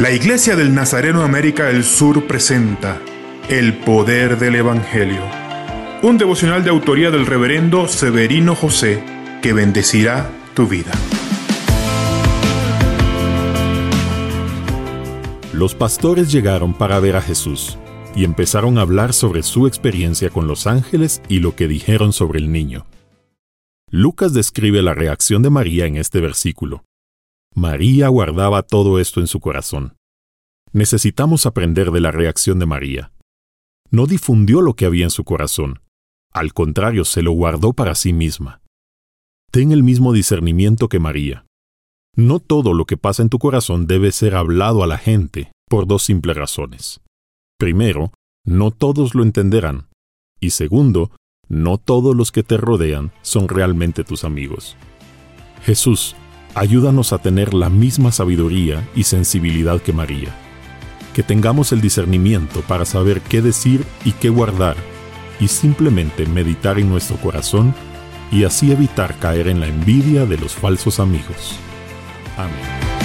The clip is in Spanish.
La Iglesia del Nazareno América del Sur presenta El Poder del Evangelio, un devocional de autoría del reverendo Severino José que bendecirá tu vida. Los pastores llegaron para ver a Jesús y empezaron a hablar sobre su experiencia con los ángeles y lo que dijeron sobre el niño. Lucas describe la reacción de María en este versículo. María guardaba todo esto en su corazón. Necesitamos aprender de la reacción de María. No difundió lo que había en su corazón. Al contrario, se lo guardó para sí misma. Ten el mismo discernimiento que María. No todo lo que pasa en tu corazón debe ser hablado a la gente por dos simples razones. Primero, no todos lo entenderán. Y segundo, no todos los que te rodean son realmente tus amigos. Jesús, ayúdanos a tener la misma sabiduría y sensibilidad que María. Que tengamos el discernimiento para saber qué decir y qué guardar, y simplemente meditar en nuestro corazón y así evitar caer en la envidia de los falsos amigos. Amén.